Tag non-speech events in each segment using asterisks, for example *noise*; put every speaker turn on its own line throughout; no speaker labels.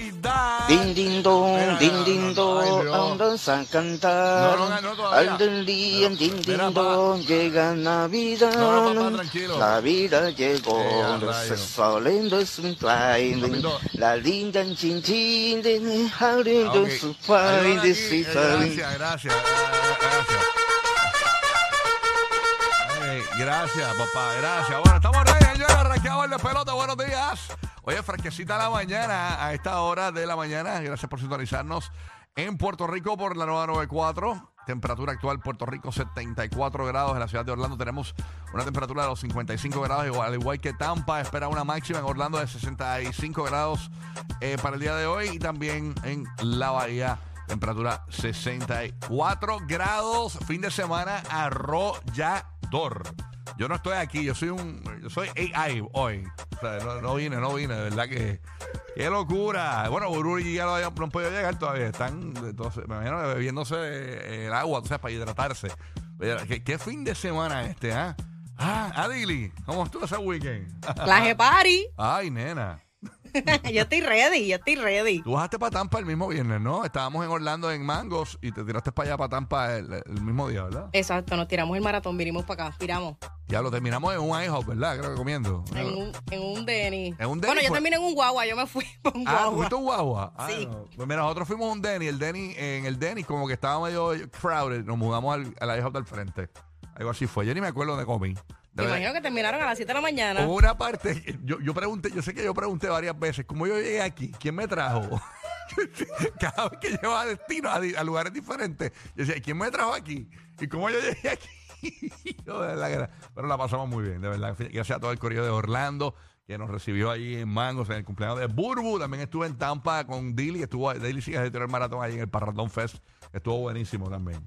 Navidad.
Din din dong,
Mira,
din din
Dios.
andas a cantar.
No, no.
Al del día,
Pero,
din
mira,
din llega Navidad.
No, no, papá, tranquilo.
La vida llegó,
rayos.
solendos son flying.
Papito.
La linda chin chin, de jardín
Ah,
de su de
Eh,
su
Gracias, gracias. Gracias. Gracias, papá, gracias. Bueno, estamos ready, señores. Arranqueamos el de pelota. Buenos días. Oye, fresquecita la mañana, a esta hora de la mañana. Gracias por sintonizarnos en Puerto Rico por la nueva 94. Temperatura actual Puerto Rico 74 grados. En la ciudad de Orlando tenemos una temperatura de los 55 grados, igual, al igual que Tampa. Espera una máxima en Orlando de 65 grados eh, para el día de hoy. Y también en la Bahía Temperatura 64 grados. Fin de semana arrollador. Yo no estoy aquí, yo soy un. Yo soy AI hoy. No, no vine, no vine, de verdad que. ¡Qué locura! Bueno, Bururi ya no, habían- no han podido llegar todavía. Están, entonces, me imagino, bebiéndose el agua, o sea, para hidratarse. ¿qué, qué fin de semana este, ah? Ah, Adili, ¿cómo estuvo ese weekend?
Claje party.
Ay, nena. *laughs*
yo estoy ready, yo estoy ready.
Tú bajaste para Tampa el mismo viernes, ¿no? Estábamos en Orlando en Mangos y te tiraste para allá, para Tampa, el, el mismo día, ¿verdad?
Exacto, nos tiramos el maratón, vinimos para acá, tiramos.
Ya lo terminamos en un IHOP, ¿verdad? Creo que comiendo.
En un, en un Denny.
En un Denny
Bueno, yo
fue-
terminé en un guagua, yo me fui *laughs* un
Ah,
guagua.
¿fuiste un guagua? Ah,
Sí.
no. Pues mira, nosotros fuimos a un Denny, el Denny, en el Denny como que estaba medio crowded, nos mudamos al, al IHOP del frente. Algo así fue. Yo ni me acuerdo dónde comí. De
Me imagino que terminaron a las 7 de la mañana.
Hubo una parte, yo, yo pregunté, yo sé que yo pregunté varias veces, ¿cómo yo llegué aquí? ¿Quién me trajo? *laughs* Cada vez que llevaba destino a, di- a lugares diferentes, yo decía, ¿quién me trajo aquí? ¿Y cómo yo llegué aquí? *laughs* Yo, de verdad que era- pero la pasamos muy bien, de verdad. Gracias a todo el correo de Orlando que nos recibió ahí en Mangos en el cumpleaños de Burbu. También estuve en Tampa con Dilly, estuvo Dilly sigue el maratón ahí en el Parratón Fest. Estuvo buenísimo también.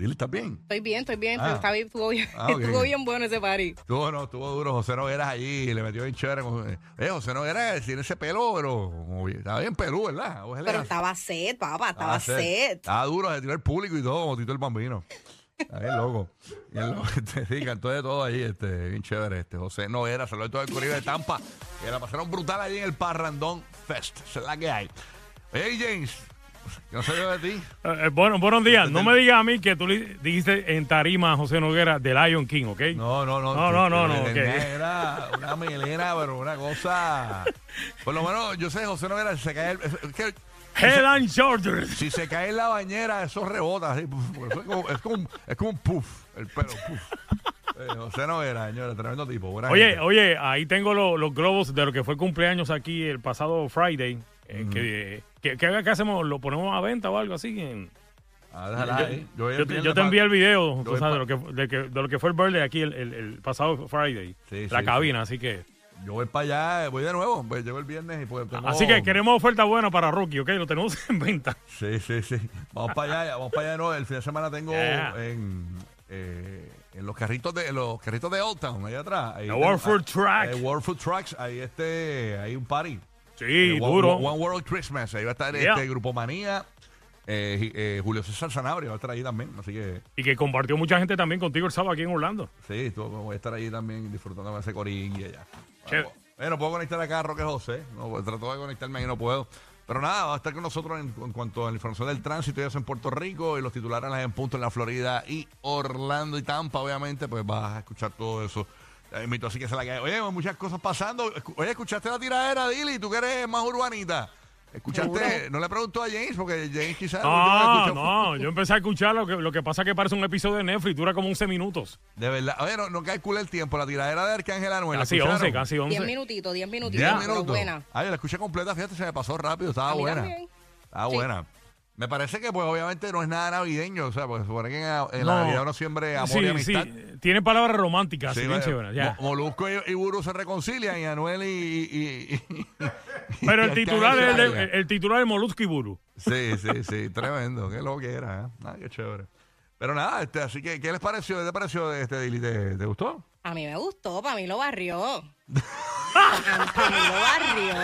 Dilly, ¿estás bien?
Estoy bien, estoy bien,
Ah.
está bien, estuvo bien,
Ah, *laughs* ok.
estuvo bien bueno ese party.
Estuvo, no, estuvo duro. José Nogueras allí, le metió bien chévere. con- eh, José Nogueras tiene ese pelo, pero como bien- estaba bien pelú, ¿verdad?
Pero estaba set, papá, estaba
set. Estaba duro, se tiró el público y todo, como Tito el Bambino. Está bien loco. Bien loco. *laughs* Este, sí, cantó de todo ahí, este, bien chévere. Este, José Noguera, saludó de todo el corrido de Tampa. Que la pasaron brutal allí en el Parrandón Fest. Esa es la que hay. Oye, James, no sé yo de ti.
Eh, eh, bueno, buenos días. No me digas a mí que tú le dijiste en tarima a José Noguera de Lion King, ¿ok?
No, no, no.
No, no, no, no,
que-
ok.
Era una melena, pero una cosa. Por lo menos, yo sé, José Noguera, si se cae. el- es que
Head and Shoulders.
si se cae en la bañera, eso rebota. así, es, como, es, como, un- es como un puff, el pelo. Puff. Eh, José Noguera, señores, tremendo tipo.
Oye,
gente.
oye, ahí tengo lo- los globos de lo que fue el cumpleaños aquí el pasado Friday. Eh, que, que, que- ¿qué hacemos? ¿Lo ponemos a venta o algo así? En-
Ah, déjala ahí. voy
yo, te, yo te envié el video, tú sabes, de, lo que, de, que- de lo que fue el birthday aquí el, el- el pasado Friday.
Sí,
la
sí,
cabina, así que...
Yo voy para allá, voy de nuevo. Pues llego el viernes y pues tengo-
Así que queremos oferta buena para Rookie, ¿ok? Lo tenemos *laughs* en venta.
Sí, sí, sí. Vamos para allá, vamos para allá de nuevo. El fin de semana tengo
Yeah.
en, eh, en los carritos de en los carritos de Old Town, allá atrás. Ahí
World Food Track.
eh, World Food Trucks, ahí este, hay un party.
Sí,
Eh,
duro.
One, World Christmas. Ahí va a estar
Yeah.
este Grupo Manía. eh, eh, Julio César Sanabria va a estar ahí también. Así que
Y que compartió mucha gente también contigo el sábado aquí en Orlando.
sí, tú- voy a estar ahí también disfrutando de ese corín y allá. Bueno, puedo conectar acá a Roque José. No, pues, trato de conectarme y no puedo. Pero nada, va a estar con nosotros en, en cuanto a la información del tránsito y eso en Puerto Rico y los titulares en punto en la Florida y Orlando y Tampa, obviamente, pues vas a escuchar todo eso. Invito, así que se la cae. Oye, muchas cosas pasando. Oye, ¿escuchaste la tiradera, Dili? ¿Tú que eres más urbanita? ¿Escuchaste? No le preguntó a James porque James quizás...
No, no, yo empecé a escuchar lo que, lo que pasa que parece un episodio de Netflix, dura como 11 minutos.
De verdad. Oye, no, no calcula el tiempo. La tiradera de Arcángel Anuel. ¿la
Casi
escucharon?
11, casi 11.
Diez minutitos, diez minutitos.
Diez
pero
minutos.
buena.
Ay, yo la escuché completa, fíjate, se me pasó rápido, estaba
A mí
buena.
también.
Estaba
Sí.
buena. Me parece que, pues, obviamente no es nada navideño, o sea, porque se supone que en, en
No.
la Navidad uno siempre amor
sí,
y amistad.
sí, tiene palabras románticas,
Sí,
así bien
eh,
chévere, ya.
Mo- Molusco y, y Buru se reconcilian y Anuel y... y- y-
Pero el
y
titular es el, titular es Molusco y Buru.
Sí, sí, sí, tremendo, qué lo que era, ¿eh? Ah, qué chévere. Pero nada, este, así que, ¿qué les pareció? ¿Qué te pareció de este Dili? ¿Te, te gustó?
A mí me gustó, para mí lo barrió. *laughs* Lo barrió.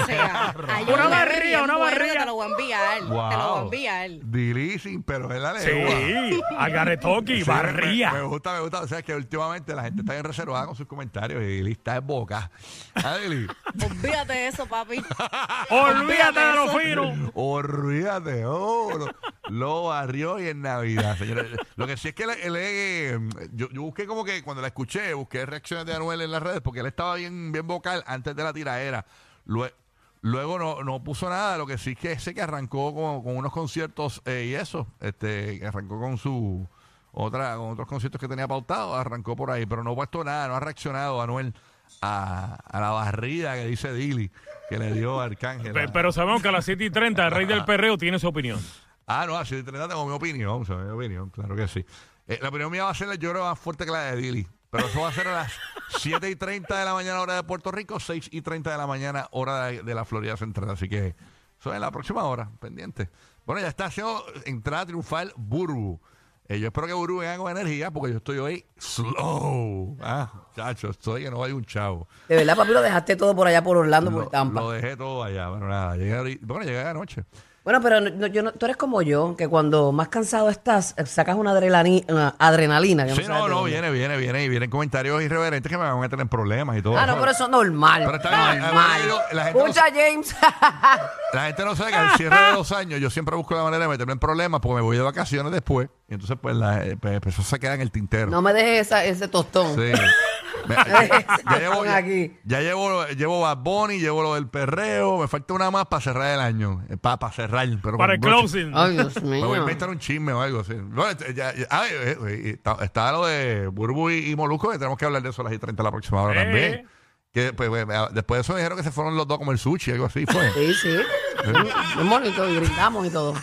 O sea, hay un
Una
meme
barría,
bien
una
bueno que. Te lo voy a enviar. Te lo voy a enviar.
Dili sin pero es la
Sí,
lengua.
Agarretoki,
Sí, me-
barría.
Me, gusta, me gusta. O sea, que últimamente la gente está bien reservada con sus comentarios y está en boca. Ah, Dili. *laughs*
Olvídate de eso, papi. *laughs*
Olvídate de lo fino.
Olvídate, oh, lo, lo barrió y en Navidad, señores. Lo que sí es que él, él, eh, yo, yo busqué como que cuando la escuché, busqué reacciones de Anuel en las redes porque él estaba bien, bien vocal antes de la tiraera. Lue- Luego no, no puso nada, lo que sí que sé que arrancó con, con unos conciertos eh, y eso, este, arrancó con su otra, con otros conciertos que tenía pautados, arrancó por ahí, pero no ha puesto nada, no ha reaccionado Anuel a, a la barrida que dice Dili, que le dio Arcángel.
Pe- Pero sabemos que a las 7 y 30 el rey del *laughs* perreo tiene su opinión.
Ah, no, así de treinta tengo mi opinión, mi opinión, claro que sí. Eh, la opinión mía va a ser, yo creo, más fuerte que la de Dili. Pero eso va a ser a las 7 y 30 de la mañana, hora de Puerto Rico, 6 y 30 de la mañana, hora de, de la Florida Central. Así que eso es la próxima hora, pendiente. Bueno, ya está haciendo entrada triunfal Burbu. Eh, yo espero que Burbu venga con energía porque yo estoy hoy slow. Ah, chacho, estoy que no hay un chavo.
De verdad, papi, lo dejaste todo por allá por Orlando, por Tampa.
lo dejé todo allá, pero nada, llegué bueno, llegué anoche.
Bueno, pero no- yo no- tú eres como yo, que cuando más cansado estás, eh, sacas una, adrenalina, una adrenalina. que
Sí,
sabes
no,
de
no,
dónde.
viene, viene, viene. Y vienen comentarios irreverentes que me van a meter en problemas y todo.
Ah, no, pero eso es normal.
Pero está bien,
normal.
eh, la gente no
Escucha, James. *laughs*
La gente no sabe que al cierre de los años yo siempre busco la manera de meterme en problemas porque me voy de vacaciones después. Y entonces, pues, la, eh, pues, eso se queda en el tintero.
no me dejes esa- ese tostón.
Sí. *laughs* *laughs* Ya, llevo, ya, llevo, llevo Bad Bunny, llevo lo del perreo. Me falta una más para cerrar el año. Para cerrar. Pero
Para el
broche.
closing.
Ay, Dios
Me voy a inventar un chisme o algo así. No, este, ya- ya- eh, eh, está, está lo de Burbu y, y Molusco, que tenemos que hablar de eso a las y 30 la próxima hora
Eh.
también. Que, pues, pues, después de eso me dijeron que se fueron los dos como el sushi, algo así fue.
Sí, sí. Bien bonito, y brindamos y todo.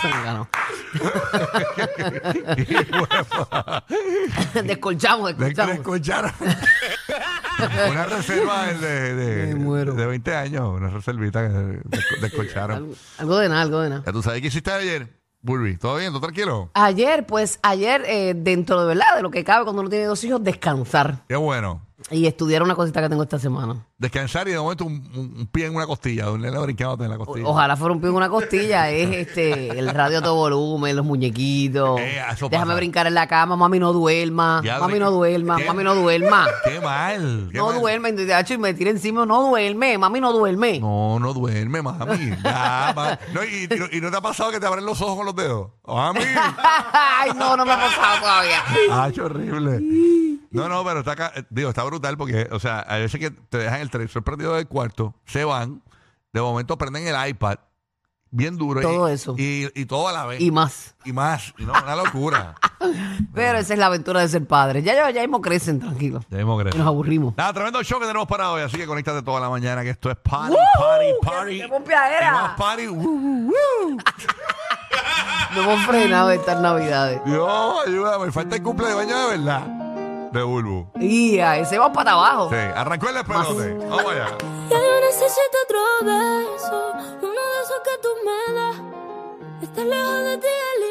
Zángano. *laughs* descolchamos, descolchamos. *laughs*
una reserva de, de, de-
Me muero.
de 20 años, una reservita que de- *laughs* descolcharon.
Algo, algo de nada, algo de nada.
Ya tú sabes qué hiciste ayer, Burby. ¿Todo bien? ¿Todo tranquilo?
Ayer, pues, ayer, eh, dentro de verdad, de lo que cabe cuando uno tiene dos hijos, descansar.
Qué bueno.
Y estudiar una cosita que tengo esta semana.
Descansar y de momento un, un- un pie en una costilla, un nene brincándote en la
O-
costilla.
ojalá fuera un pie en una costilla. Es *laughs* este el radio a todo volumen, los muñequitos.
Eh, eso
Déjame
pasa.
brincar en la cama, mami no duerma.
Ya,
mami no duerma,
¿Qué?
mami no duerma.
Qué mal. qué
No
mal.
duerme, y de hecho, y me tira encima, no duerme, mami no duerme.
No, no duerme, mami. Ya, *laughs* ma- no, y, y no- y no te ha pasado que te abren los ojos con los dedos? *laughs* Mami.
Ay, no, no me ha pasado todavía.
Ah, qué horrible. No, no, pero está, acá, eh, digo, está brutal porque, o sea, hay veces que te dejan el televisor prendido del cuarto, se van, de momento prenden el iPad, bien duro.
Todo
y,
eso.
Y, y todo a la vez.
Y más.
Y más. Y no, una locura. *laughs*
Pero esa es la aventura de ser padre. Ya, ya, ya mismo crecen, tranquilos.
Ya mismo
Y
creo.
nos aburrimos.
Nada, tremendo show que tenemos para hoy, así que conéctate toda la mañana, que esto es party,
¡Woo!
party,
¡Qué-
party.
qué pompeadera!
Y más party. uh. *laughs*
No hemos frenado estas navidades.
Dios, ayúdame, falta el cumple de baño de verdad. De Bulbu.
Y a ese vamos para abajo.
Sí, arrancó el despelote. Vamos allá.
Ya yo necesito otro beso, uno de esos que tú me das. Estar lejos de ti